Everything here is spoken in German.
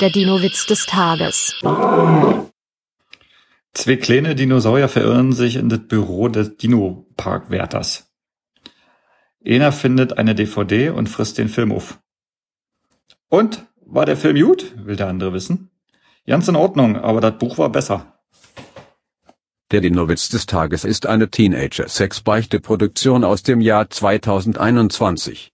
Der Dino-Witz des Tages. Zwei kleine Dinosaurier verirren sich in das Büro des Dino-Parkwärters. Einer findet eine DVD und frisst den Film auf. Und? War der Film gut? will der andere wissen. Ganz in Ordnung, aber das Buch war besser. Der Dino-Witz des Tages ist eine Teenager-Sex-Beichte-Produktion aus dem Jahr 2021.